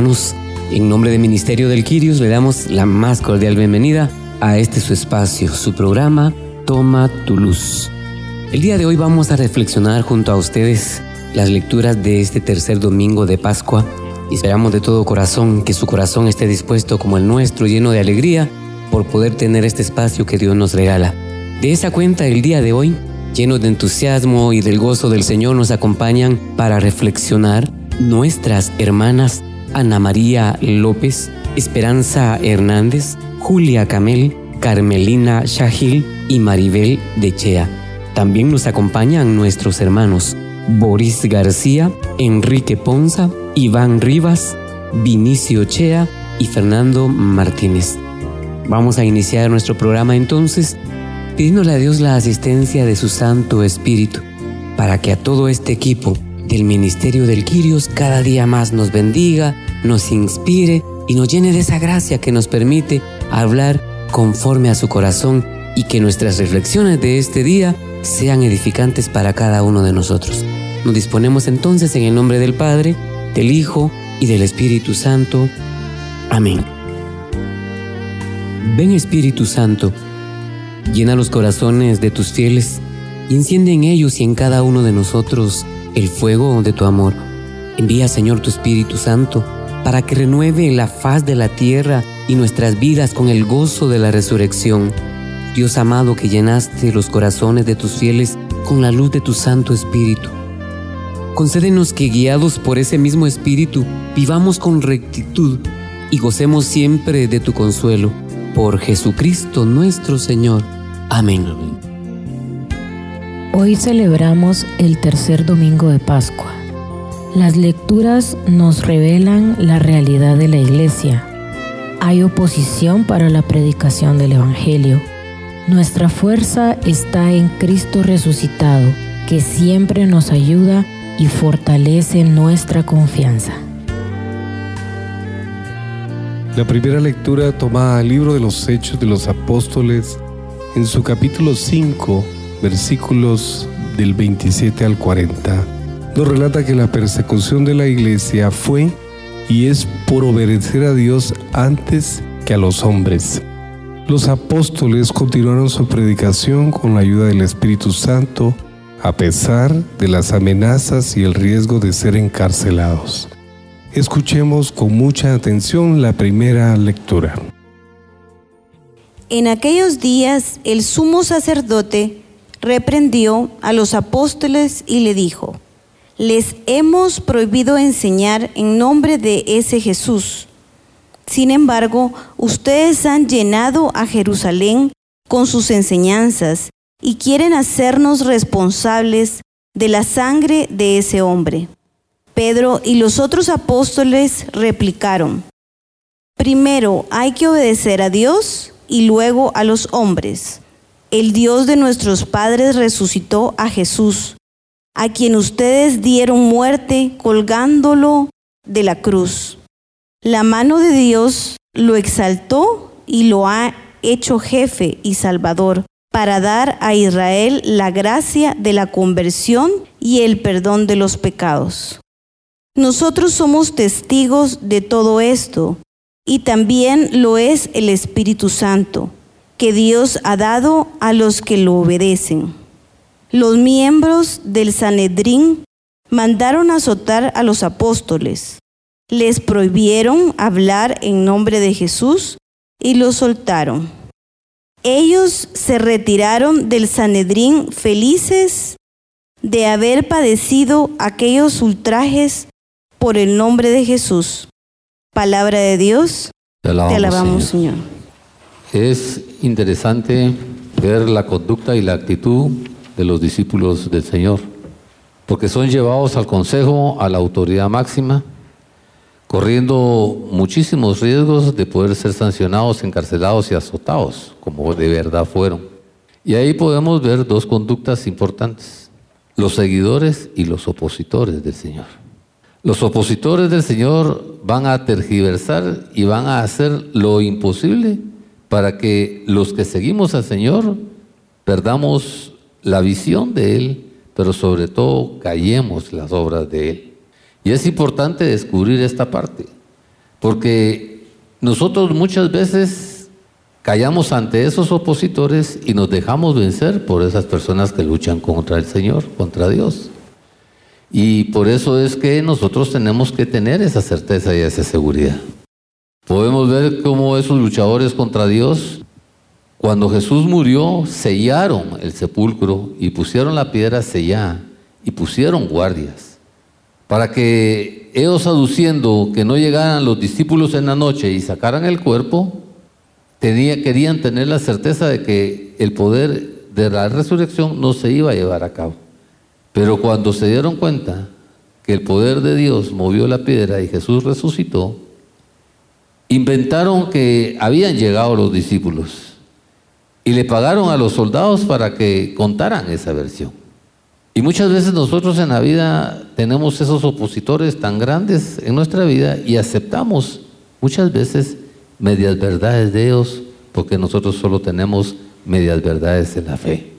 hermanos, en nombre del Ministerio del Quirios le damos la más cordial bienvenida a este su espacio, su programa Toma tu luz. El día de hoy vamos a reflexionar junto a ustedes las lecturas de este tercer domingo de Pascua y esperamos de todo corazón que su corazón esté dispuesto como el nuestro, lleno de alegría por poder tener este espacio que Dios nos regala. De esa cuenta, el día de hoy, llenos de entusiasmo y del gozo del Señor, nos acompañan para reflexionar nuestras hermanas Ana María López, Esperanza Hernández, Julia Camel, Carmelina Shahil y Maribel de Chea. También nos acompañan nuestros hermanos Boris García, Enrique Ponza, Iván Rivas, Vinicio Chea y Fernando Martínez. Vamos a iniciar nuestro programa entonces pidiéndole a Dios la asistencia de su Santo Espíritu para que a todo este equipo del Ministerio del Quirios cada día más nos bendiga, nos inspire y nos llene de esa gracia que nos permite hablar conforme a su corazón y que nuestras reflexiones de este día sean edificantes para cada uno de nosotros. Nos disponemos entonces en el nombre del Padre, del Hijo y del Espíritu Santo. Amén. Ven Espíritu Santo, llena los corazones de tus fieles y enciende en ellos y en cada uno de nosotros el fuego de tu amor. Envía, Señor, tu Espíritu Santo para que renueve la faz de la tierra y nuestras vidas con el gozo de la resurrección. Dios amado que llenaste los corazones de tus fieles con la luz de tu Santo Espíritu. Concédenos que guiados por ese mismo Espíritu vivamos con rectitud y gocemos siempre de tu consuelo. Por Jesucristo nuestro Señor. Amén. Hoy celebramos el tercer domingo de Pascua. Las lecturas nos revelan la realidad de la iglesia. Hay oposición para la predicación del Evangelio. Nuestra fuerza está en Cristo resucitado, que siempre nos ayuda y fortalece nuestra confianza. La primera lectura toma al libro de los Hechos de los Apóstoles en su capítulo 5 versículos del 27 al 40, nos relata que la persecución de la iglesia fue y es por obedecer a Dios antes que a los hombres. Los apóstoles continuaron su predicación con la ayuda del Espíritu Santo a pesar de las amenazas y el riesgo de ser encarcelados. Escuchemos con mucha atención la primera lectura. En aquellos días el sumo sacerdote reprendió a los apóstoles y le dijo, les hemos prohibido enseñar en nombre de ese Jesús. Sin embargo, ustedes han llenado a Jerusalén con sus enseñanzas y quieren hacernos responsables de la sangre de ese hombre. Pedro y los otros apóstoles replicaron, primero hay que obedecer a Dios y luego a los hombres el Dios de nuestros padres resucitó a Jesús, a quien ustedes dieron muerte colgándolo de la cruz. La mano de Dios lo exaltó y lo ha hecho jefe y salvador para dar a Israel la gracia de la conversión y el perdón de los pecados. Nosotros somos testigos de todo esto y también lo es el Espíritu Santo que Dios ha dado a los que lo obedecen. Los miembros del Sanedrín mandaron azotar a los apóstoles, les prohibieron hablar en nombre de Jesús y los soltaron. Ellos se retiraron del Sanedrín felices de haber padecido aquellos ultrajes por el nombre de Jesús. Palabra de Dios. Te alabamos, Señor. Es interesante ver la conducta y la actitud de los discípulos del Señor, porque son llevados al consejo, a la autoridad máxima, corriendo muchísimos riesgos de poder ser sancionados, encarcelados y azotados, como de verdad fueron. Y ahí podemos ver dos conductas importantes, los seguidores y los opositores del Señor. Los opositores del Señor van a tergiversar y van a hacer lo imposible para que los que seguimos al Señor perdamos la visión de Él, pero sobre todo callemos las obras de Él. Y es importante descubrir esta parte, Porque nosotros muchas veces callamos ante esos opositores y nos dejamos vencer por esas personas que luchan contra el Señor, contra Dios. Y por eso es que nosotros tenemos que tener esa certeza y esa seguridad. Podemos ver cómo esos luchadores contra Dios, cuando Jesús murió, sellaron el sepulcro y pusieron la piedra sellada y pusieron guardias para que ellos aduciendo que no llegaran los discípulos en la noche y sacaran el cuerpo, tenía, querían tener la certeza de que el poder de la resurrección no se iba a llevar a cabo. Pero cuando se dieron cuenta que el poder de Dios movió la piedra y Jesús resucitó, inventaron que habían llegado los discípulos y le pagaron a los soldados para que contaran esa versión. Y muchas veces nosotros en la vida tenemos esos opositores tan grandes en nuestra vida y aceptamos muchas veces medias verdades de ellos porque nosotros solo tenemos medias verdades en la fe.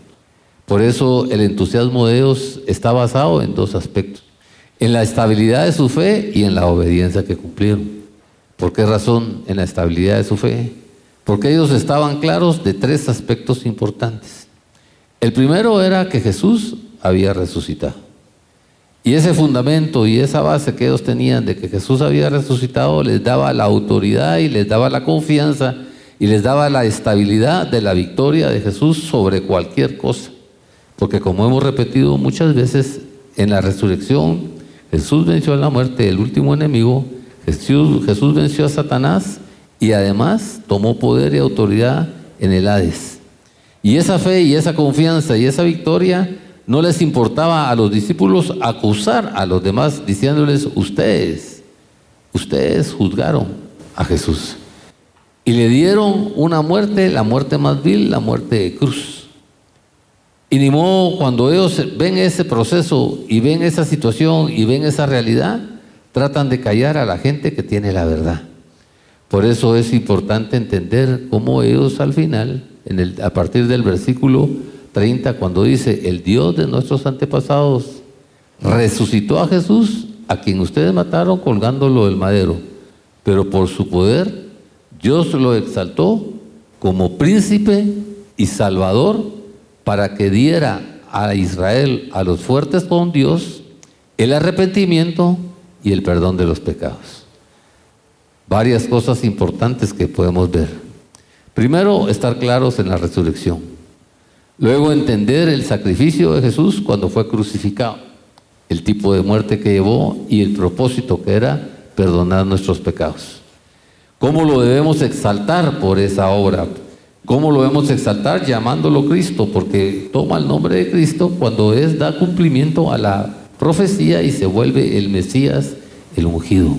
Por eso el entusiasmo de ellos está basado en dos aspectos, en la estabilidad de su fe y en la obediencia que cumplieron. ¿Por qué razón en la estabilidad de su fe? Porque ellos estaban claros de tres aspectos importantes. El primero era que Jesús había resucitado. Y ese fundamento y esa base que ellos tenían de que Jesús había resucitado les daba la autoridad y les daba la confianza y les daba la estabilidad de la victoria de Jesús sobre cualquier cosa. Porque como hemos repetido muchas veces, en la resurrección Jesús venció a la muerte, el último enemigo, Jesús, venció a Satanás y además tomó poder y autoridad en el Hades. Y esa fe y esa confianza y esa victoria no les importaba a los discípulos acusar a los demás diciéndoles, ustedes, ustedes juzgaron a Jesús. Y le dieron una muerte, la muerte más vil, la muerte de cruz. Y ni modo, cuando ellos ven ese proceso y ven esa situación y ven esa realidad, tratan de callar a la gente que tiene la verdad. Por eso es importante entender cómo ellos al final, en el, a partir del versículo 30 cuando dice, el Dios de nuestros antepasados resucitó a Jesús, a quien ustedes mataron colgándolo del madero, pero por su poder Dios lo exaltó como príncipe y salvador para que diera a Israel, a los fuertes con Dios, el arrepentimiento y el perdón de los pecados. Varias cosas importantes que podemos ver. Primero, estar claros en la resurrección. Luego entender el sacrificio de Jesús cuando fue crucificado, el tipo de muerte que llevó y el propósito que era perdonar nuestros pecados. ¿Cómo lo debemos exaltar por esa obra? ¿Cómo lo debemos exaltar? Llamándolo Cristo, porque toma el nombre de Cristo cuando es da cumplimiento a la profecía y se vuelve el Mesías, el ungido.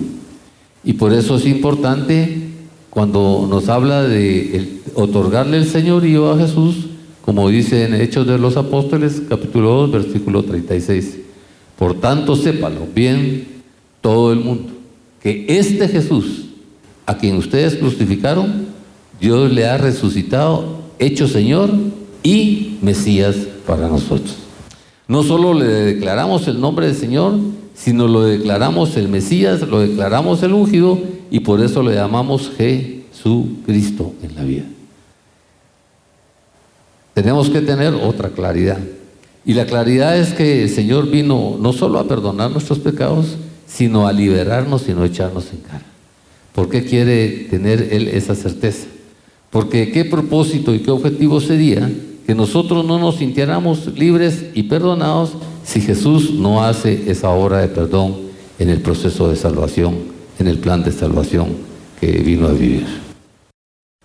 Y por eso es importante cuando nos habla de otorgarle el señorío a Jesús, como dice en Hechos de los Apóstoles, capítulo 2, versículo 36. Por tanto, sépalo bien todo el mundo, que este Jesús, a quien ustedes crucificaron, Dios le ha resucitado, hecho Señor y Mesías para nosotros. No solo le declaramos el nombre del Señor, sino lo declaramos el Mesías, lo declaramos el ungido y por eso le llamamos Jesucristo en la vida. Tenemos que tener otra claridad. Y la claridad es que el Señor vino no solo a perdonar nuestros pecados, sino a liberarnos y no echarnos en cara. ¿Por qué quiere tener Él esa certeza? Porque qué propósito y qué objetivo sería que nosotros no nos sintiéramos libres y perdonados si Jesús no hace esa obra de perdón en el proceso de salvación, en el plan de salvación que vino a vivir.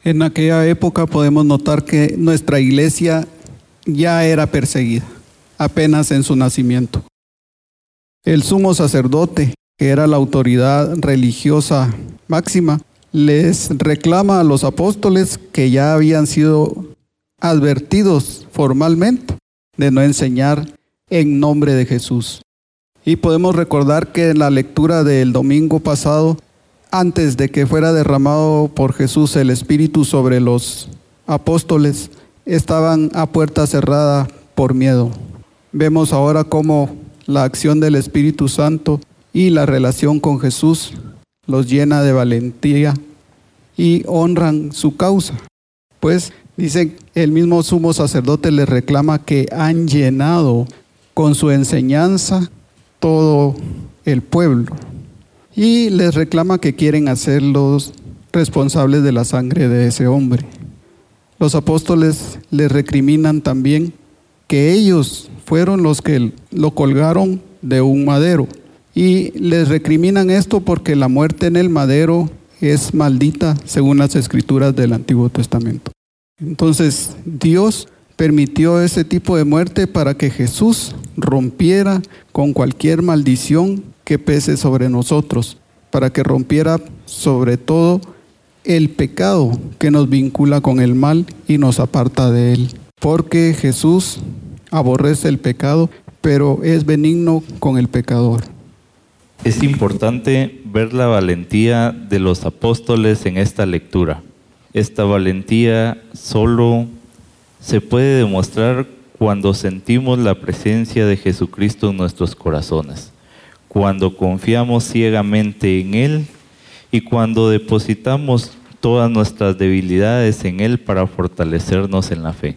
En aquella época podemos notar que nuestra iglesia ya era perseguida, apenas en su nacimiento. El sumo sacerdote, que era la autoridad religiosa máxima, les reclama a los apóstoles que ya habían sido advertidos formalmente de no enseñar en nombre de Jesús. Y podemos recordar que en la lectura del domingo pasado antes de que fuera derramado por Jesús el Espíritu sobre los apóstoles, estaban a puerta cerrada por miedo. Vemos ahora cómo la acción del Espíritu Santo y la relación con Jesús los llena de valentía y honran su causa. Pues dice el mismo sumo sacerdote les reclama que han llenado con su enseñanza todo el pueblo y les reclama que quieren hacerlos responsables de la sangre de ese hombre. Los apóstoles les recriminan también que ellos fueron los que lo colgaron de un madero. Y les recriminan esto porque la muerte en el madero es maldita según las escrituras del Antiguo Testamento. Entonces Dios permitió ese tipo de muerte para que Jesús rompiera con cualquier maldición que pese sobre nosotros, para que rompiera sobre todo el pecado que nos vincula con el mal y nos aparta de él. Porque Jesús aborrece el pecado, pero es benigno con el pecador. Es importante ver la valentía de los apóstoles en esta lectura. Esta valentía solo se puede demostrar cuando sentimos la presencia de Jesucristo en nuestros corazones, cuando confiamos ciegamente en Él y cuando depositamos todas nuestras debilidades en Él para fortalecernos en la fe.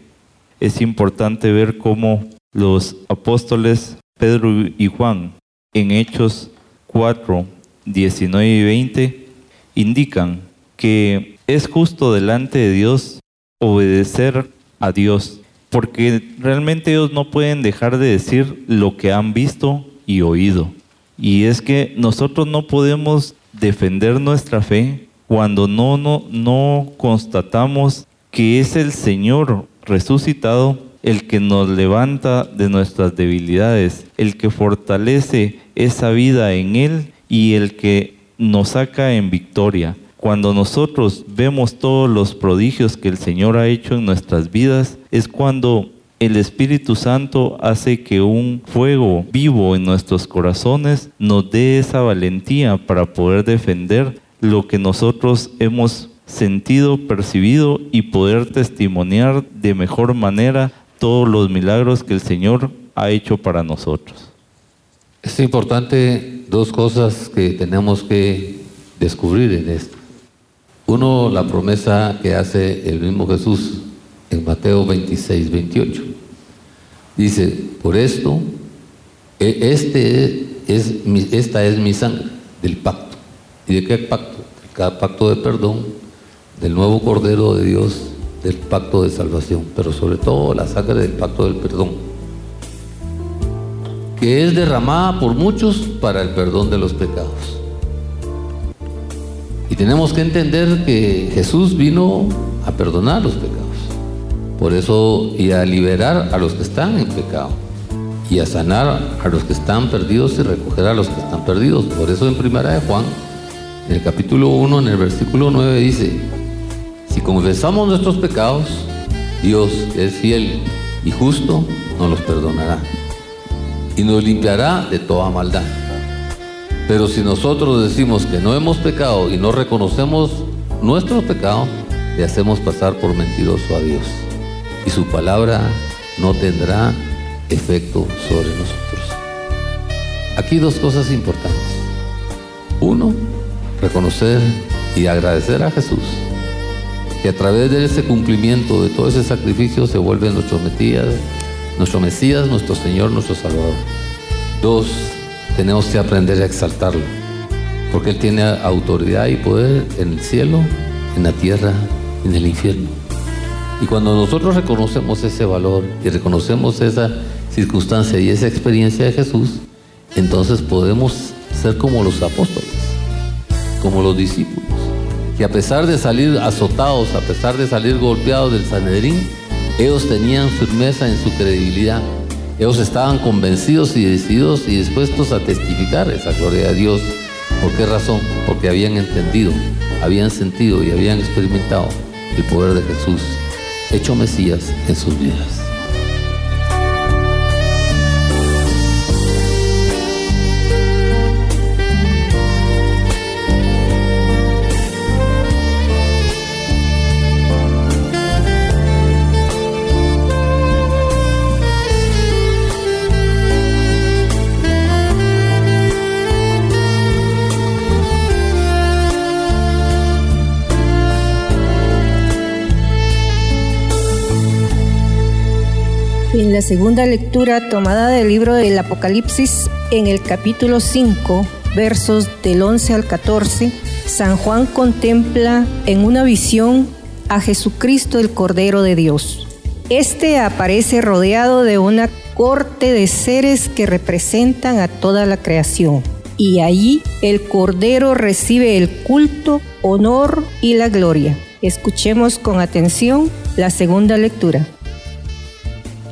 Es importante ver cómo los apóstoles Pedro y Juan en Hechos 4, 19 y 20 indican que es justo delante de Dios obedecer a Dios, porque realmente ellos no pueden dejar de decir lo que han visto y oído. Y es que nosotros no podemos defender nuestra fe cuando no, no, no constatamos que es el Señor resucitado el que nos levanta de nuestras debilidades, el que fortalece esa vida en Él y el que nos saca en victoria. Cuando nosotros vemos todos los prodigios que el Señor ha hecho en nuestras vidas, es cuando el Espíritu Santo hace que un fuego vivo en nuestros corazones nos dé esa valentía para poder defender lo que nosotros hemos sentido, percibido y poder testimoniar de mejor manera todos los milagros que el Señor ha hecho para nosotros. Es importante dos cosas que tenemos que descubrir en esto. Uno, la promesa que hace el mismo Jesús en Mateo 26, 28. Dice, por esto, e, este es esta es mi sangre del pacto. ¿Y de qué pacto? Cada pacto de perdón, del nuevo Cordero de Dios, del pacto de salvación, pero sobre todo la sangre del pacto del perdón, que es derramada por muchos para el perdón de los pecados. Tenemos que entender que Jesús vino a perdonar los pecados. Por eso, y a liberar a los que están en pecado. Y a sanar a los que están perdidos y recoger a los que están perdidos. Por eso en primera de Juan, en el capítulo 1, en el versículo 9 dice, si confesamos nuestros pecados, Dios es fiel y justo, nos los perdonará. Y nos limpiará de toda maldad. Pero si nosotros decimos que no hemos pecado y no reconocemos nuestro pecado, le hacemos pasar por mentiroso a Dios. Y su palabra no tendrá efecto sobre nosotros. Aquí dos cosas importantes. Uno, reconocer y agradecer a Jesús, que a través de ese cumplimiento de todo ese sacrificio se vuelve nuestro Mesías, nuestro Mesías, nuestro Señor, nuestro Salvador. Dos, tenemos que aprender a exaltarlo, porque Él tiene autoridad y poder en el cielo, en la tierra, en el infierno. Y cuando nosotros reconocemos ese valor y reconocemos esa circunstancia y esa experiencia de Jesús, entonces podemos ser como los apóstoles, como los discípulos, que a pesar de salir azotados, a pesar de salir golpeados del Sanedrín, ellos tenían firmeza en su credibilidad ellos estaban convencidos y decididos y dispuestos a testificar esa gloria de Dios. ¿Por qué razón? Porque habían entendido, habían sentido y habían experimentado el poder de Jesús, hecho Mesías en sus vidas. Segunda lectura tomada del libro del Apocalipsis, en el capítulo 5, versos del 11 al 14, San Juan contempla en una visión a Jesucristo el Cordero de Dios. Este aparece rodeado de una corte de seres que representan a toda la creación. Y allí el Cordero recibe el culto, honor y la gloria. Escuchemos con atención la segunda lectura.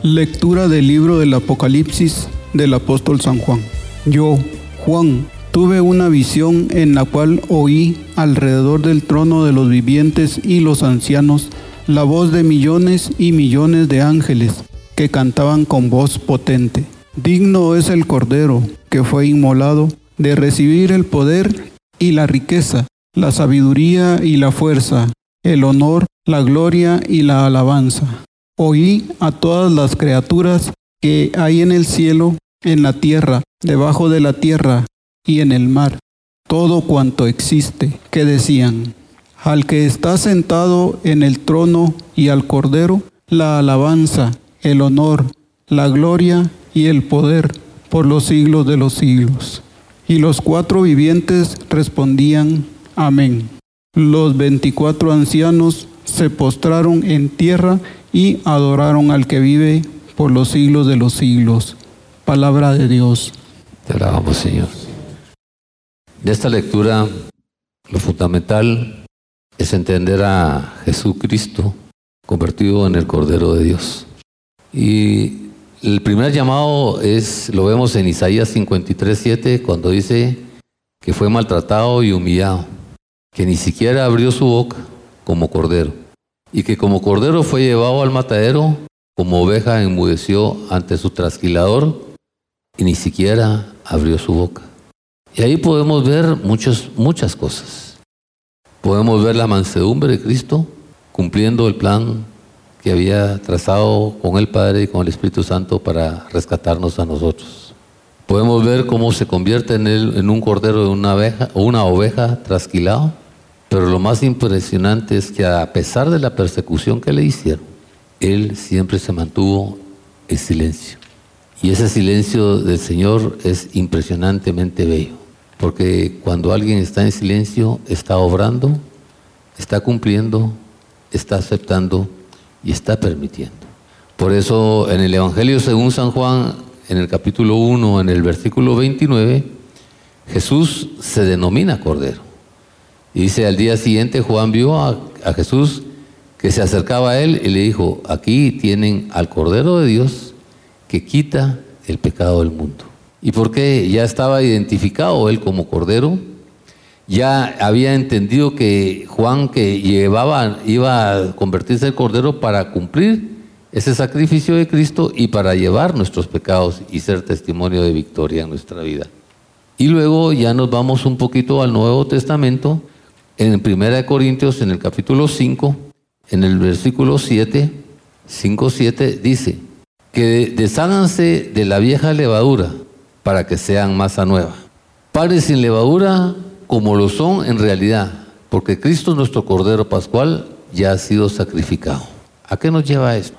Lectura del libro del Apocalipsis del apóstol San Juan. Yo, Juan, tuve una visión en la cual oí alrededor del trono de los vivientes y los ancianos la voz de millones y millones de ángeles que cantaban con voz potente. Digno es el Cordero que fue inmolado de recibir el poder y la riqueza, la sabiduría y la fuerza, el honor, la gloria y la alabanza. Oí a todas las criaturas que hay en el cielo, en la tierra, debajo de la tierra y en el mar, todo cuanto existe, que decían, al que está sentado en el trono y al Cordero, la alabanza, el honor, la gloria y el poder por los siglos de los siglos. Y los cuatro vivientes respondían, Amén. Los veinticuatro ancianos se postraron en tierra y adoraron al que vive por los siglos de los siglos. Palabra de Dios. Te alabamos, Señor. De esta lectura, lo fundamental es entender a Jesucristo convertido en el Cordero de Dios. Y el primer llamado es, lo vemos en Isaías 53, 7, cuando dice que fue maltratado y humillado, que ni siquiera abrió su boca como cordero, y que como cordero fue llevado al matadero, como oveja enmudeció ante su trasquilador, y ni siquiera abrió su boca. Y ahí podemos ver muchas, muchas cosas. Podemos ver la mansedumbre de Cristo cumpliendo el plan que había trazado con el Padre y con el Espíritu Santo para rescatarnos a nosotros. Podemos ver cómo se convierte en, él, en un cordero de una oveja, una oveja trasquilado, pero lo más impresionante es que a pesar de la persecución que le hicieron, él siempre se mantuvo en silencio. Y ese silencio del Señor es impresionantemente bello, porque cuando alguien está en silencio, está obrando, está cumpliendo, está aceptando y está permitiendo. Por eso en el Evangelio según San Juan, en el capítulo 1, en el versículo 29, Jesús se denomina Cordero. Y dice, al día siguiente Juan vio a, Jesús que se acercaba a él y le dijo, aquí tienen al Cordero de Dios que quita el pecado del mundo. ¿Y por qué? Ya estaba identificado él como Cordero, ya había entendido que Juan que llevaba, iba a convertirse en Cordero para cumplir ese sacrificio de Cristo y para llevar nuestros pecados y ser testimonio de victoria en nuestra vida. Y luego ya nos vamos un poquito al Nuevo Testamento, en 1 Corintios, en el capítulo 5, en el versículo 7, 5, 7, dice, que desháganse de la vieja levadura para que sean masa nueva. Padres sin levadura como lo son en realidad, porque Cristo nuestro Cordero Pascual ya ha sido sacrificado. ¿A qué nos lleva esto?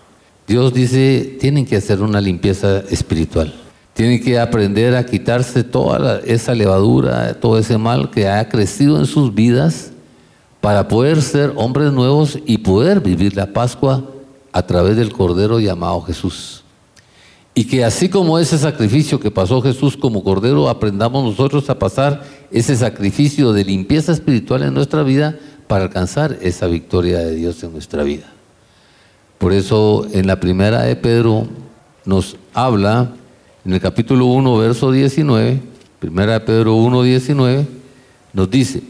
Dios dice, tienen que hacer una limpieza espiritual. Tienen que aprender a quitarse toda esa levadura, todo ese mal que ha crecido en sus vidas para poder ser hombres nuevos y poder vivir la Pascua a través del Cordero llamado Jesús. Y que así como ese sacrificio que pasó Jesús como Cordero, aprendamos nosotros a pasar ese sacrificio de limpieza espiritual en nuestra vida para alcanzar esa victoria de Dios en nuestra vida. Por eso en la primera de Pedro nos habla, en el capítulo 1, verso 19, primera Pedro 1, 19, nos dice,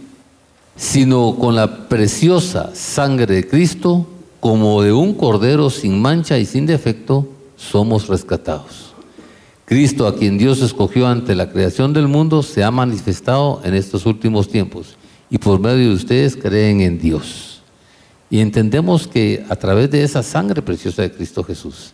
sino con la preciosa sangre de Cristo, como de un cordero sin mancha y sin defecto, somos rescatados. Cristo, a quien Dios escogió ante la creación del mundo, se ha manifestado en estos últimos tiempos y por medio de ustedes creen en Dios. Y entendemos que a través de esa sangre preciosa de Cristo Jesús,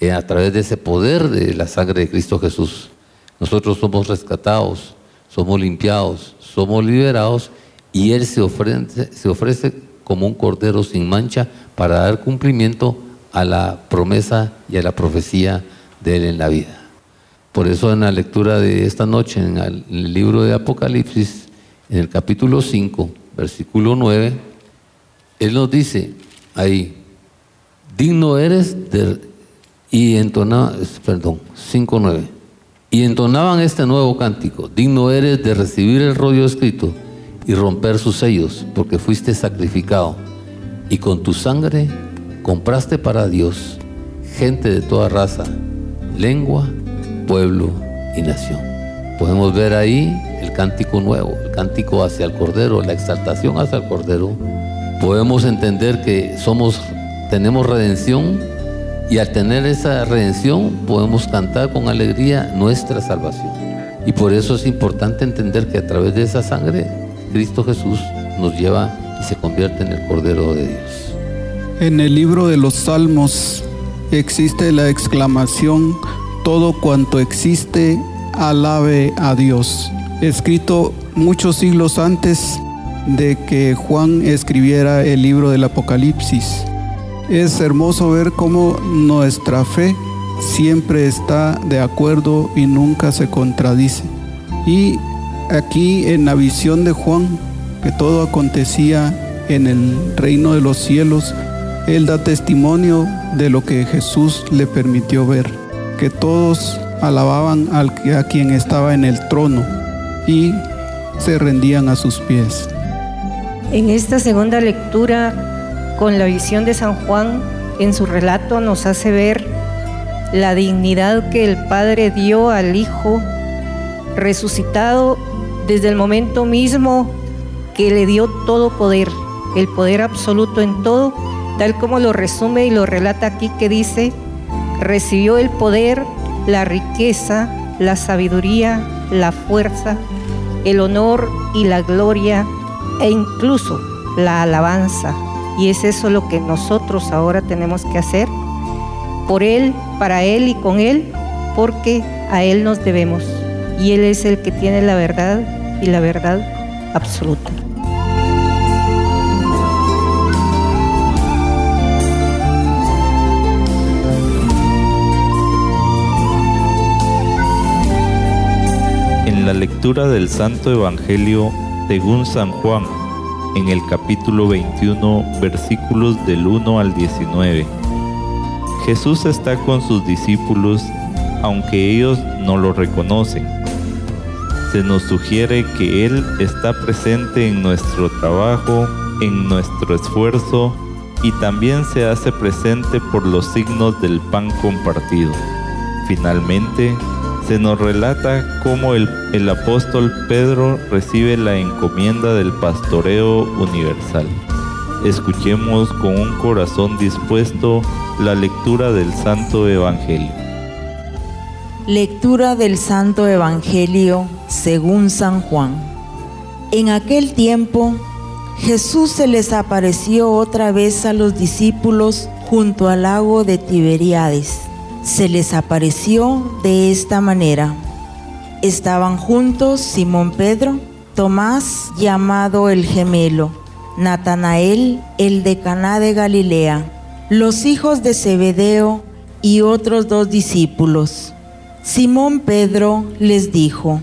eh, a través de ese poder de la sangre de Cristo Jesús, nosotros somos rescatados, somos limpiados, somos liberados y Él se ofrece, se ofrece como un cordero sin mancha para dar cumplimiento a la promesa y a la profecía de Él en la vida. Por eso en la lectura de esta noche, en el libro de Apocalipsis, en el capítulo 5, versículo 9, Él nos dice ahí, digno eres de... Y entonaba, perdón, 5.9. Y entonaban este nuevo cántico, digno eres de recibir el rollo escrito y romper sus sellos, porque fuiste sacrificado y con tu sangre compraste para Dios gente de toda raza, lengua, pueblo y nación. Podemos ver ahí el cántico nuevo, el cántico hacia el Cordero, la exaltación hacia el Cordero. Podemos entender que somos, tenemos redención y al tener esa redención podemos cantar con alegría nuestra salvación. Y por eso es importante entender que a través de esa sangre Cristo Jesús nos lleva y se convierte en el Cordero de Dios. En el libro de los Salmos existe la exclamación, todo cuanto existe, alabe a Dios, escrito muchos siglos antes de que Juan escribiera el libro del Apocalipsis. Es hermoso ver cómo nuestra fe siempre está de acuerdo y nunca se contradice. Y aquí en la visión de Juan, que todo acontecía en el reino de los cielos, él da testimonio de lo que Jesús le permitió ver, que todos alababan al, a quien estaba en el trono y se rendían a sus pies. En esta segunda lectura, con la visión de San Juan, en su relato nos hace ver la dignidad que el Padre dio al Hijo resucitado desde el momento mismo que le dio todo poder, el poder absoluto en todo tal como lo resume y lo relata aquí que dice, recibió el poder, la riqueza, la sabiduría, la fuerza, el honor y la gloria e incluso la alabanza. Y es eso lo que nosotros ahora tenemos que hacer por Él, para Él y con Él, porque a Él nos debemos. Y Él es el que tiene la verdad y la verdad absoluta. la lectura del Santo Evangelio según San Juan, en el capítulo 21, versículos del 1 al 19. Jesús está con sus discípulos, aunque ellos no lo reconocen. Se nos sugiere que Él está presente en nuestro trabajo, en nuestro esfuerzo y también se hace presente por los signos del pan compartido. Finalmente, se nos relata cómo el, el, apóstol Pedro recibe la encomienda del pastoreo universal. Escuchemos con un corazón dispuesto la lectura del Santo Evangelio. Lectura del Santo Evangelio según San Juan. En aquel tiempo Jesús se les apareció otra vez a los discípulos junto al lago de Tiberíades se les apareció de esta manera. Estaban juntos Simón Pedro, Tomás llamado el gemelo, Natanael el de Caná de Galilea, los hijos de Zebedeo y otros dos discípulos. Simón Pedro les dijo,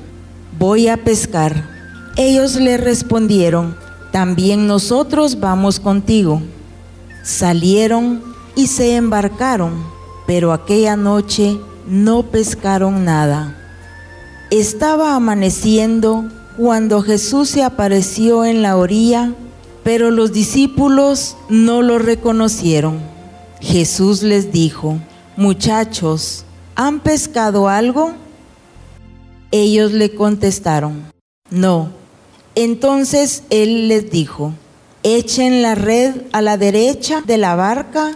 voy a pescar. Ellos le respondieron, también nosotros vamos contigo. Salieron y se embarcaron pero aquella noche no pescaron nada. Estaba amaneciendo cuando Jesús se apareció en la orilla, pero los discípulos no lo reconocieron. Jesús les dijo, muchachos, ¿han pescado algo? Ellos le contestaron, no. Entonces él les dijo, echen la red a la derecha de la barca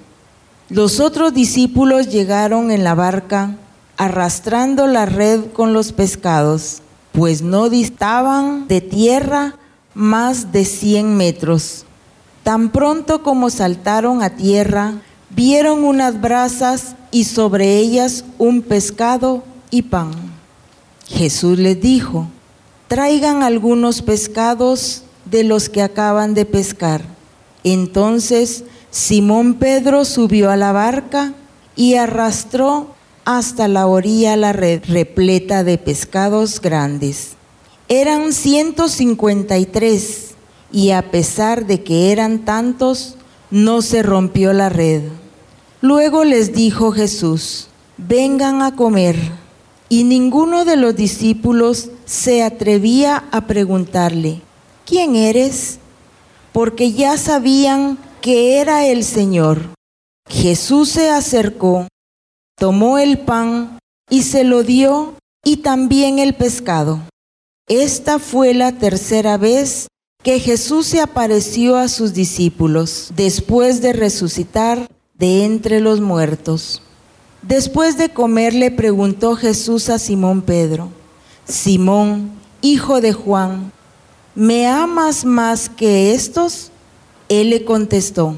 Los otros discípulos llegaron en la barca arrastrando la red con los pescados, pues no distaban de tierra más de cien metros. Tan pronto como saltaron a tierra, vieron unas brasas y sobre ellas un pescado y pan. Jesús les dijo, traigan algunos pescados de los que acaban de pescar. Entonces Simón Pedro subió a la barca y arrastró hasta la orilla la red repleta de pescados grandes. Eran 153 y a pesar de que eran tantos, no se rompió la red. Luego les dijo Jesús, vengan a comer. Y ninguno de los discípulos se atrevía a preguntarle, ¿quién eres? Porque ya sabían que era el Señor. Jesús se acercó, tomó el pan y se lo dio y también el pescado. Esta fue la tercera vez que Jesús se apareció a sus discípulos después de resucitar de entre los muertos. Después de comer le preguntó Jesús a Simón Pedro, Simón, hijo de Juan, ¿me amas más que estos? Él le contestó,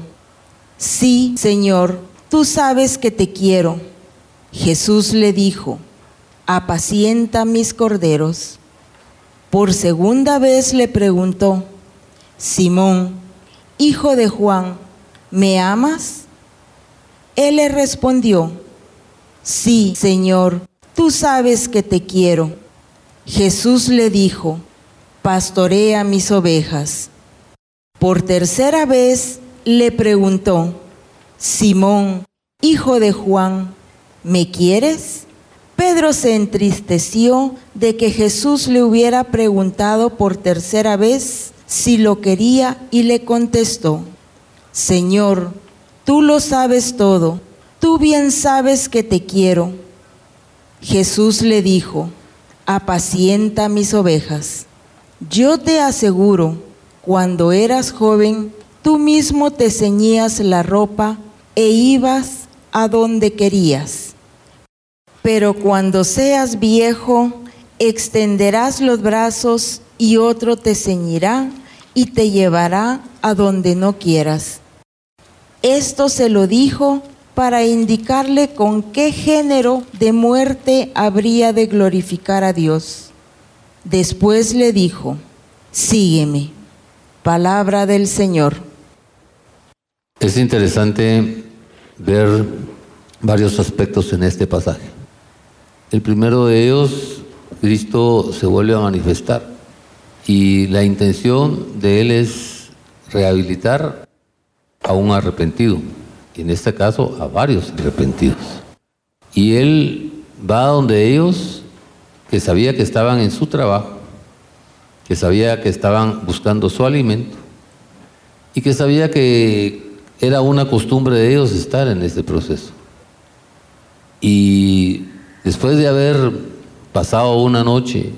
sí, Señor, tú sabes que te quiero. Jesús le dijo, apacienta mis corderos. Por segunda vez le preguntó, Simón, hijo de Juan, ¿me amas? Él le respondió, sí, Señor, tú sabes que te quiero. Jesús le dijo, pastorea mis ovejas. Por tercera vez le preguntó, Simón, hijo de Juan, ¿me quieres? Pedro se entristeció de que Jesús le hubiera preguntado por tercera vez si lo quería y le contestó, Señor, Tú lo sabes todo, tú bien sabes que te quiero. Jesús le dijo, apacienta mis ovejas. Yo te aseguro, cuando eras joven, tú mismo te ceñías la ropa e ibas a donde querías. Pero cuando seas viejo, extenderás los brazos y otro te ceñirá y te llevará a donde no quieras. Esto se lo dijo para indicarle con qué género de muerte habría de glorificar a Dios. Después le dijo, sígueme. Palabra del Señor. Es interesante ver varios aspectos en este pasaje. El primero de ellos, Cristo se vuelve a manifestar y la intención de Él es rehabilitar a un arrepentido, en este caso a varios arrepentidos. Y él va donde ellos, que sabía que estaban en su trabajo, que sabía que estaban buscando su alimento, y que sabía que era una costumbre de ellos estar en este proceso. Y después de haber pasado una noche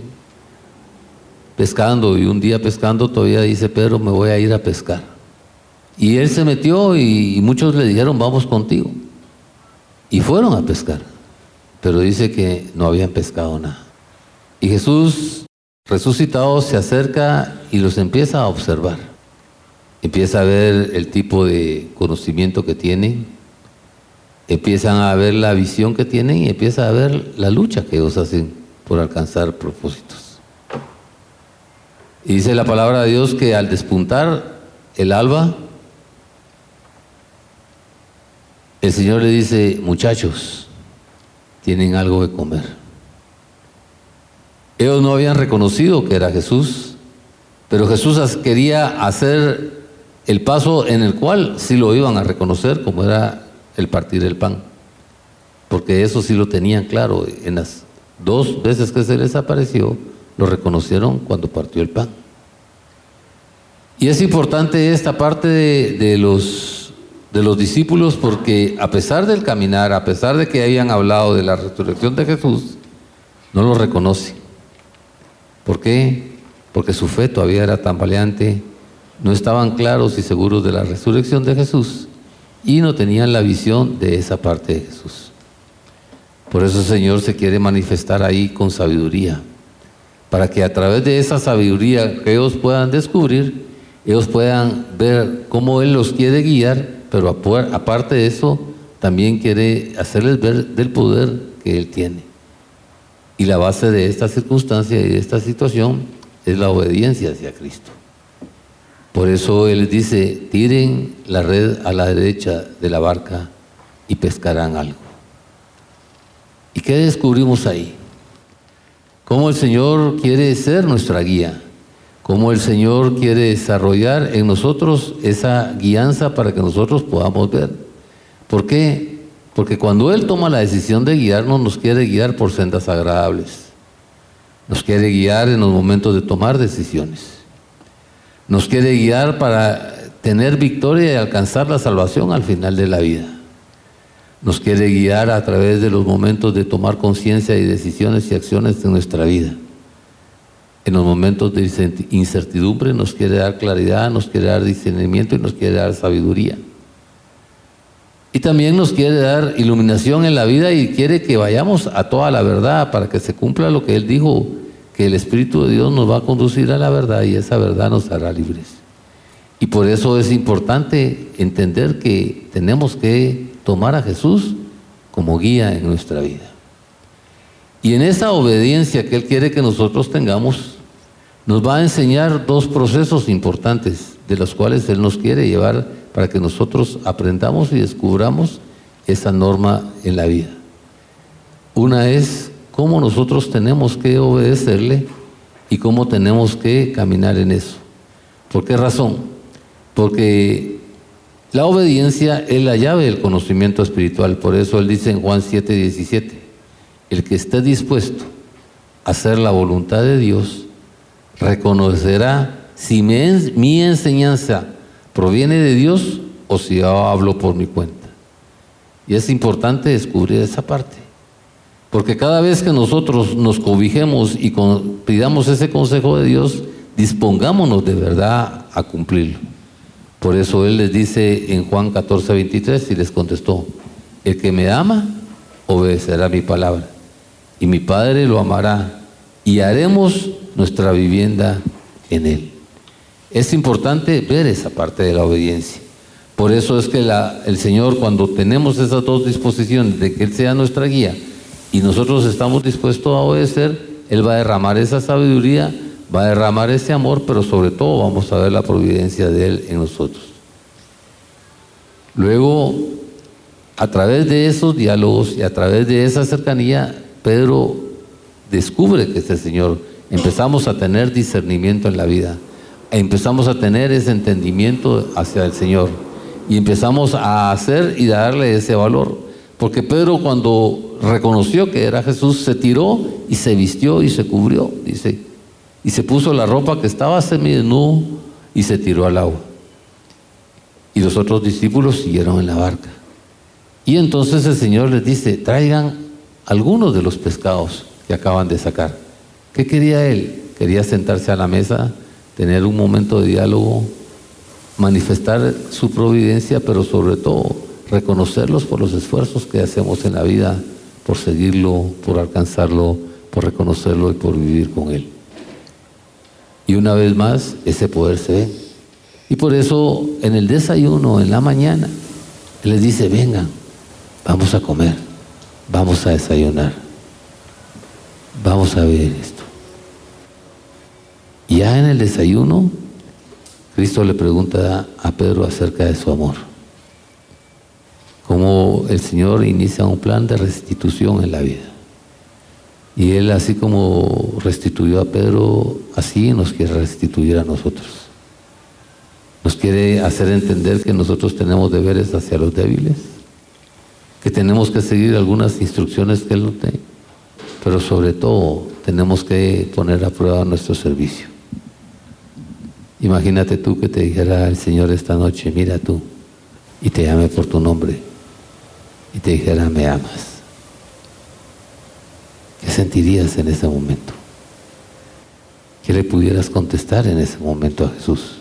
pescando y un día pescando, todavía dice Pedro, me voy a ir a pescar. Y él se metió y, muchos le dijeron, vamos contigo. Y fueron a pescar. Pero dice que no habían pescado nada. Y Jesús, resucitado, se acerca y los empieza a observar. Empieza a ver el tipo de conocimiento que tienen. Empiezan a ver la visión que tienen y empieza a ver la lucha que ellos hacen por alcanzar propósitos. Y dice la palabra de Dios que al despuntar el alba, el Señor le dice, muchachos, tienen algo de comer. Ellos no habían reconocido que era Jesús, pero Jesús quería hacer el paso en el cual sí lo iban a reconocer, como era el partir el pan. Porque eso sí lo tenían claro. En las dos veces que se les apareció, lo reconocieron cuando partió el pan. Y es importante esta parte de, de los de los discípulos porque a pesar del caminar, a pesar de que habían hablado de la resurrección de Jesús, no lo reconoce. ¿Por qué? Porque su fe todavía era tan valiente, no estaban claros y seguros de la resurrección de Jesús y no tenían la visión de esa parte de Jesús. Por eso el Señor se quiere manifestar ahí con sabiduría, para que a través de esa sabiduría que ellos puedan descubrir, ellos puedan ver cómo Él los quiere guiar, pero aparte de eso, también quiere hacerles ver del poder que Él tiene. Y la base de esta circunstancia y de esta situación es la obediencia hacia Cristo. Por eso Él dice, tiren la red a la derecha de la barca y pescarán algo. ¿Y qué descubrimos ahí? Cómo el Señor quiere ser nuestra guía, cómo el Señor quiere desarrollar en nosotros esa guianza para que nosotros podamos ver. ¿Por qué? Porque cuando Él toma la decisión de guiarnos, nos quiere guiar por sendas agradables. Nos quiere guiar en los momentos de tomar decisiones. Nos quiere guiar para tener victoria y alcanzar la salvación al final de la vida. Nos quiere guiar a través de los momentos de tomar conciencia y decisiones y acciones de nuestra vida. En los momentos de incertidumbre nos quiere dar claridad, nos quiere dar discernimiento y nos quiere dar sabiduría. Y también nos quiere dar iluminación en la vida y quiere que vayamos a toda la verdad para que se cumpla lo que Él dijo, que el Espíritu de Dios nos va a conducir a la verdad y esa verdad nos hará libres. Y por eso es importante entender que tenemos que tomar a Jesús como guía en nuestra vida. Y en esa obediencia que Él quiere que nosotros tengamos, nos va a enseñar dos procesos importantes de los cuales Él nos quiere llevar para que nosotros aprendamos y descubramos esa norma en la vida. Una es cómo nosotros tenemos que obedecerle y cómo tenemos que caminar en eso. ¿Por qué razón? Porque la obediencia es la llave del conocimiento espiritual. Por eso él dice en Juan 7, 17, el que esté dispuesto a hacer la voluntad de Dios, reconocerá si mi enseñanza proviene de Dios o si yo hablo por mi cuenta. Y es importante descubrir esa parte. Porque cada vez que nosotros nos cobijemos y pidamos ese consejo de Dios, dispongámonos de verdad a cumplirlo. Por eso Él les dice en Juan 14, 23 y les contestó, el que me ama, obedecerá mi palabra. Y mi Padre lo amará y haremos nuestra vivienda en Él. Es importante ver esa parte de la obediencia. Por eso es que el Señor, cuando tenemos esas dos disposiciones de que Él sea nuestra guía y nosotros estamos dispuestos a obedecer, Él va a derramar esa sabiduría, va a derramar ese amor, pero sobre todo vamos a ver la providencia de Él en nosotros. Luego, a través de esos diálogos y a través de esa cercanía, Pedro descubre que este Señor empezamos a tener discernimiento en la vida empezamos a tener ese entendimiento hacia el Señor y empezamos a hacer y darle ese valor. Porque Pedro cuando reconoció que era Jesús se tiró y se vistió y se cubrió, dice, y se puso la ropa que estaba semidesnudo y se tiró al agua. Y los otros discípulos siguieron en la barca. Y entonces el Señor les dice, traigan algunos de los pescados que acaban de sacar. ¿Qué quería él? Quería sentarse a la mesa tener un momento de diálogo, manifestar su providencia, pero sobre todo reconocerlos por los esfuerzos que hacemos en la vida, por seguirlo, por alcanzarlo, por reconocerlo y por vivir con Él. Y una vez más, ese poder se ve. Y por eso en el desayuno, en la mañana, Él les dice, vengan, vamos a comer, vamos a desayunar, vamos a ver esto. Ya en el desayuno, Cristo le pregunta a Pedro acerca de su amor. Cómo el Señor inicia un plan de restitución en la vida. Y Él, así como restituyó a Pedro, así nos quiere restituir a nosotros. Nos quiere hacer entender que nosotros tenemos deberes hacia los débiles, que tenemos que seguir algunas instrucciones que Él nos dé, pero sobre todo tenemos que poner a prueba nuestro servicio. Imagínate tú que te dijera el Señor esta noche, mira tú, y te llame por tu nombre, y te dijera, me amas. ¿Qué sentirías en ese momento? ¿Qué le pudieras contestar en ese momento a Jesús?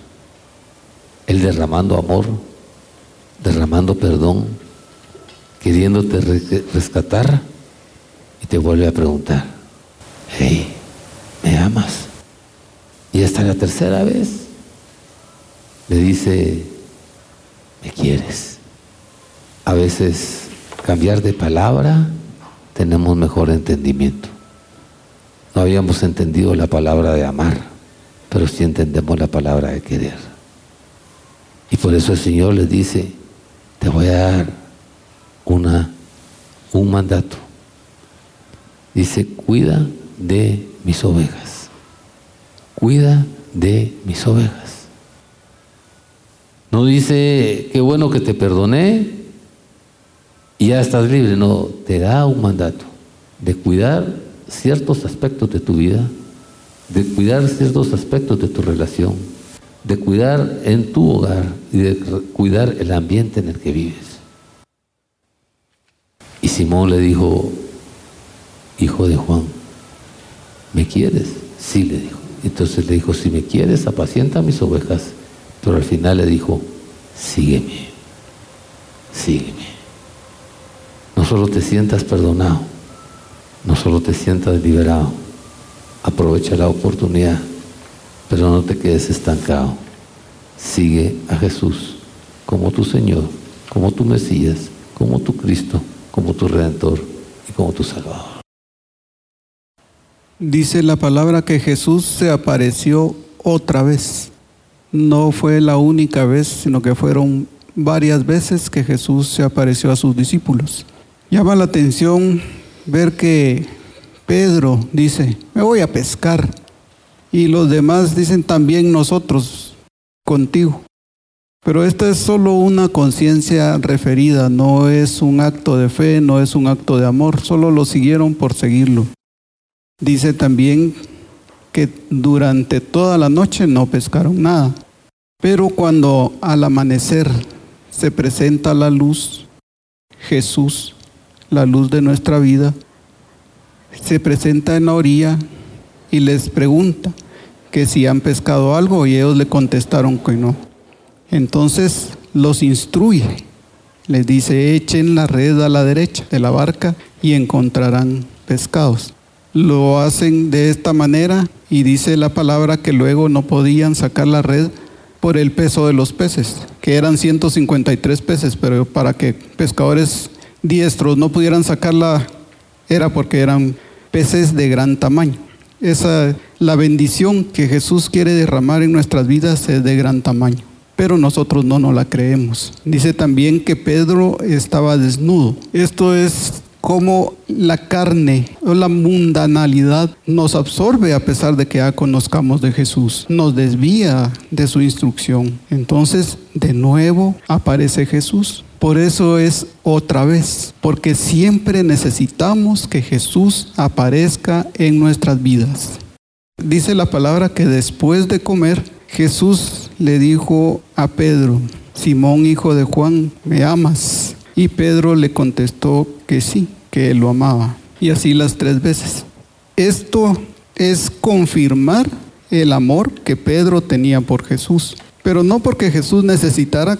Él derramando amor, derramando perdón, queriéndote rescatar y te vuelve a preguntar, hey, ¿me amas? Y hasta la tercera vez le dice, ¿me quieres? A veces cambiar de palabra tenemos mejor entendimiento. No habíamos entendido la palabra de amar, pero sí entendemos la palabra de querer. Y por eso el Señor les dice, te voy a dar una, un mandato. Dice, cuida de mis ovejas. Cuida de mis ovejas. No dice, qué bueno que te perdoné y ya estás libre. No, te da un mandato de cuidar ciertos aspectos de tu vida, de cuidar ciertos aspectos de tu relación, de cuidar en tu hogar y de cuidar el ambiente en el que vives. Y Simón le dijo, hijo de Juan, ¿me quieres? Sí, le dijo. Entonces le dijo, si me quieres, apacienta mis ovejas. Pero al final le dijo, sígueme, sígueme. No solo te sientas perdonado, no solo te sientas liberado, aprovecha la oportunidad, pero no te quedes estancado. Sigue a Jesús como tu Señor, como tu Mesías, como tu Cristo, como tu Redentor y como tu Salvador. Dice la palabra que Jesús se apareció otra vez. No fue la única vez, sino que fueron varias veces que Jesús se apareció a sus discípulos. Llama la atención ver que Pedro dice, me voy a pescar. Y los demás dicen también nosotros, contigo. Pero esta es solo una conciencia referida, no es un acto de fe, no es un acto de amor, solo lo siguieron por seguirlo. Dice también que durante toda la noche no pescaron nada, pero cuando al amanecer se presenta la luz, Jesús, la luz de nuestra vida, se presenta en la orilla y les pregunta que si han pescado algo y ellos le contestaron que no. Entonces los instruye, les dice echen la red a la derecha de la barca y encontrarán pescados. Lo hacen de esta manera y dice la palabra que luego no podían sacar la red por el peso de los peces, que eran 153 peces, pero para que pescadores diestros no pudieran sacarla era porque eran peces de gran tamaño. Esa la bendición que Jesús quiere derramar en nuestras vidas es de gran tamaño, pero nosotros no nos la creemos. Dice también que Pedro estaba desnudo. Esto es como la carne o la mundanalidad nos absorbe a pesar de que ya conozcamos de Jesús, nos desvía de su instrucción. Entonces, de nuevo aparece Jesús por eso es otra vez, porque siempre necesitamos que Jesús aparezca en nuestras vidas. Dice la palabra que después de comer, Jesús le dijo a Pedro, Simón hijo de Juan, ¿me amas? Y Pedro le contestó que sí, que lo amaba. Y así las tres veces. Esto es confirmar el amor que Pedro tenía por Jesús. Pero no porque Jesús necesitara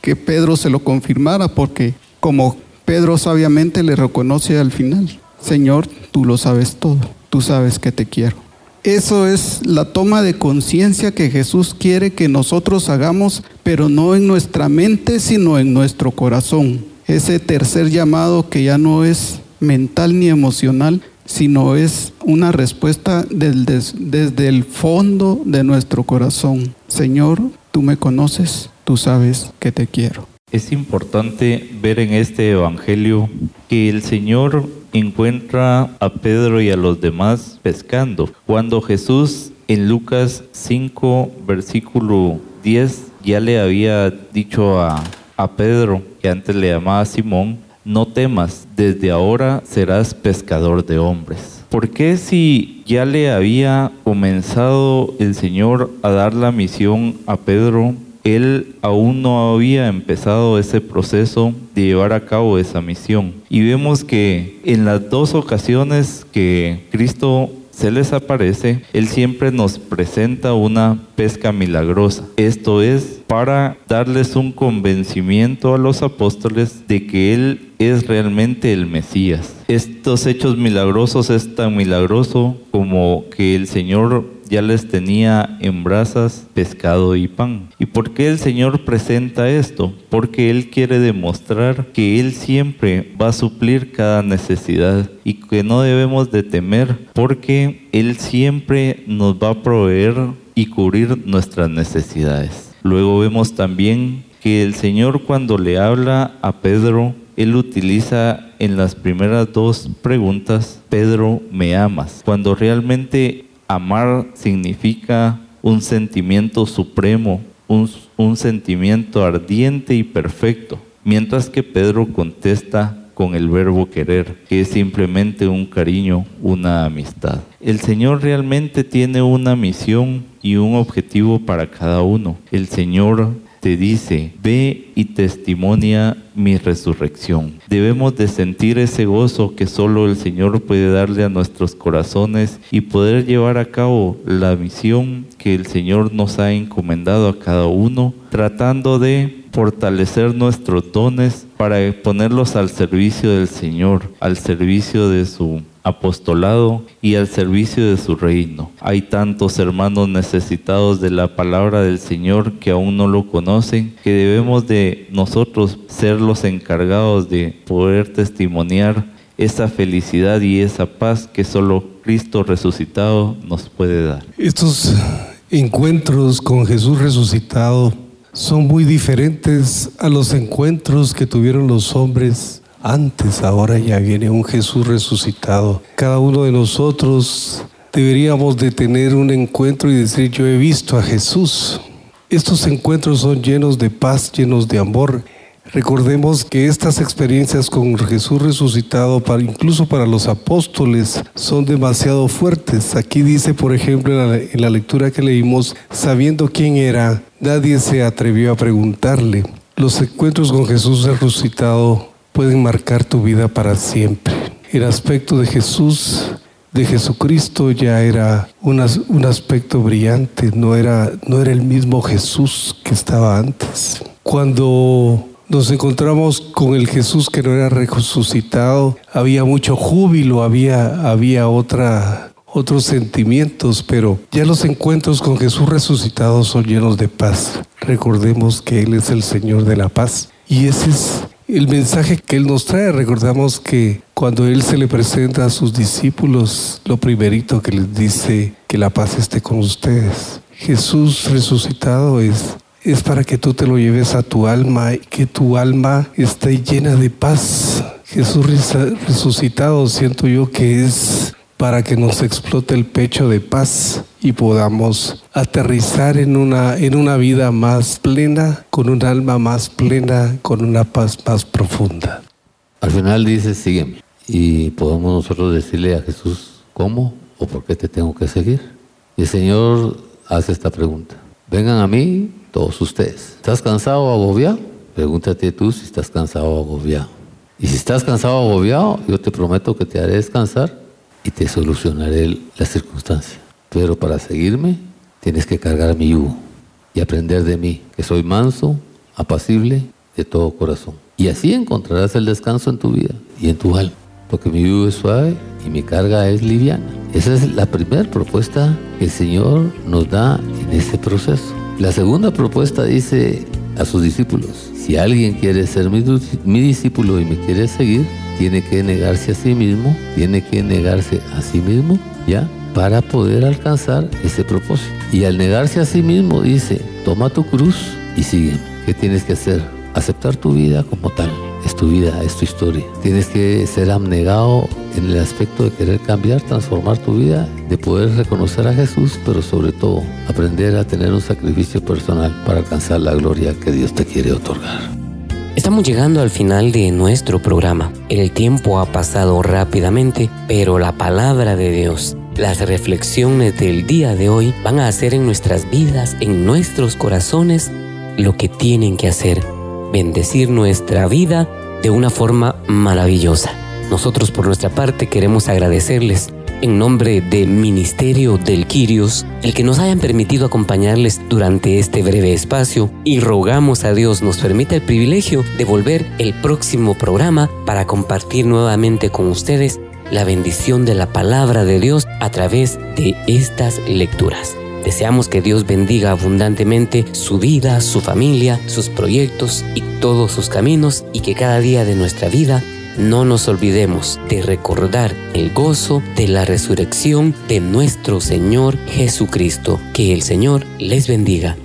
que Pedro se lo confirmara, porque como Pedro sabiamente le reconoce al final, Señor, tú lo sabes todo, tú sabes que te quiero. Eso es la toma de conciencia que Jesús quiere que nosotros hagamos, pero no en nuestra mente, sino en nuestro corazón. Ese tercer llamado que ya no es mental ni emocional, sino es una respuesta desde el fondo de nuestro corazón. Señor, tú me conoces, tú sabes que te quiero. Es importante ver en este Evangelio que el Señor encuentra a Pedro y a los demás pescando. Cuando Jesús en Lucas 5, versículo 10, ya le había dicho a, a Pedro, antes le llamaba Simón, no temas, desde ahora serás pescador de hombres. ¿Por qué si ya le había comenzado el Señor a dar la misión a Pedro él aún no había empezado ese proceso de llevar a cabo esa misión. Y vemos que en las dos ocasiones que Cristo se les aparece, Él siempre nos presenta una pesca milagrosa. Esto es para darles un convencimiento a los apóstoles de que Él es realmente el Mesías. Estos hechos milagrosos es tan milagroso como que el Señor ya les tenía en brasas pescado y pan. ¿Y por qué el Señor presenta esto? Porque Él quiere demostrar que Él siempre va a suplir cada necesidad y que no debemos de temer porque Él siempre nos va a proveer y cubrir nuestras necesidades. Luego vemos también que el Señor cuando le habla a Pedro, Él utiliza en las primeras dos preguntas, Pedro, ¿me amas? Cuando realmente amar significa un sentimiento supremo, un, sentimiento ardiente y perfecto, mientras que Pedro contesta con el verbo querer, que es simplemente un cariño, una amistad. El Señor realmente tiene una misión y un objetivo para cada uno. El Señor te dice, ve y testimonia mi resurrección. Debemos de sentir ese gozo que solo el Señor puede darle a nuestros corazones y poder llevar a cabo la misión que el Señor nos ha encomendado a cada uno, tratando de fortalecer nuestros dones para ponerlos al servicio del Señor, al servicio de su apostolado y al servicio de su reino. Hay tantos hermanos necesitados de la palabra del Señor que aún no lo conocen, que debemos de nosotros ser los encargados de poder testimoniar esa felicidad y esa paz que solo Cristo resucitado nos puede dar. Estos encuentros con Jesús resucitado son muy diferentes a los encuentros que tuvieron los hombres antes, ahora ya viene un Jesús resucitado. Cada uno de nosotros deberíamos de tener un encuentro y decir, yo he visto a Jesús. Estos encuentros son llenos de paz, llenos de amor. Recordemos que estas experiencias con Jesús resucitado, para, incluso para los apóstoles, son demasiado fuertes. Aquí dice, por ejemplo, en la, en la lectura que leímos, sabiendo quién era, nadie se atrevió a preguntarle. Los encuentros con Jesús resucitado pueden marcar tu vida para siempre. El aspecto de Jesús, de Jesucristo, ya era un, aspecto brillante, no era, no era el mismo Jesús que estaba antes. Cuando nos encontramos con el Jesús que no era resucitado, había mucho júbilo, había, había otra, otros sentimientos, pero ya los encuentros con Jesús resucitado son llenos de paz. Recordemos que Él es el Señor de la paz y ese es el mensaje que Él nos trae. Recordamos que cuando Él se le presenta a sus discípulos, lo primerito que les dice, que la paz esté con ustedes. Jesús resucitado es, es para que tú te lo lleves a tu alma y que tu alma esté llena de paz. Jesús resucitado siento yo que es para que nos explote el pecho de paz y podamos aterrizar en una, en una vida más plena, con un alma más plena, con una paz más profunda. Al final dice, sígueme. Y podemos nosotros decirle a Jesús, ¿cómo o por qué te tengo que seguir? Y el Señor hace esta pregunta. Vengan a mí todos ustedes. ¿Estás cansado o agobiado? Pregúntate tú si estás cansado o agobiado. Y si estás cansado o agobiado, yo te prometo que te haré descansar y te solucionaré la circunstancia. Pero para seguirme tienes que cargar mi yugo y aprender de mí, que soy manso, apacible, de todo corazón. Y así encontrarás el descanso en tu vida y en tu alma, porque mi yugo es suave y mi carga es liviana. Esa es la primera propuesta que el Señor nos da en este proceso. La segunda propuesta dice a sus discípulos, si alguien quiere ser mi, discípulo y me quiere seguir, tiene que negarse a sí mismo, tiene que negarse a sí mismo, ¿ya? Para poder alcanzar ese propósito. Y al negarse a sí mismo dice, toma tu cruz y sigue. ¿Qué tienes que hacer? Aceptar tu vida como tal. Es tu vida, es tu historia. Tienes que ser abnegado en el aspecto de querer cambiar, transformar tu vida, de poder reconocer a Jesús, pero sobre todo aprender a tener un sacrificio personal para alcanzar la gloria que Dios te quiere otorgar. Estamos llegando al final de nuestro programa. El tiempo ha pasado rápidamente, pero la palabra de Dios, las reflexiones del día de hoy van a hacer en nuestras vidas, en nuestros corazones, lo que tienen que hacer, bendecir nuestra vida de una forma maravillosa. Nosotros por nuestra parte queremos agradecerles en nombre de Ministerio del Quirios, el que nos hayan permitido acompañarles durante este breve espacio y rogamos a Dios nos permita el privilegio de volver el próximo programa para compartir nuevamente con ustedes la bendición de la palabra de Dios a través de estas lecturas. Deseamos que Dios bendiga abundantemente su vida, su familia, sus proyectos y todos sus caminos y que cada día de nuestra vida no nos olvidemos de recordar el gozo de la resurrección de nuestro Señor Jesucristo. Que el Señor les bendiga.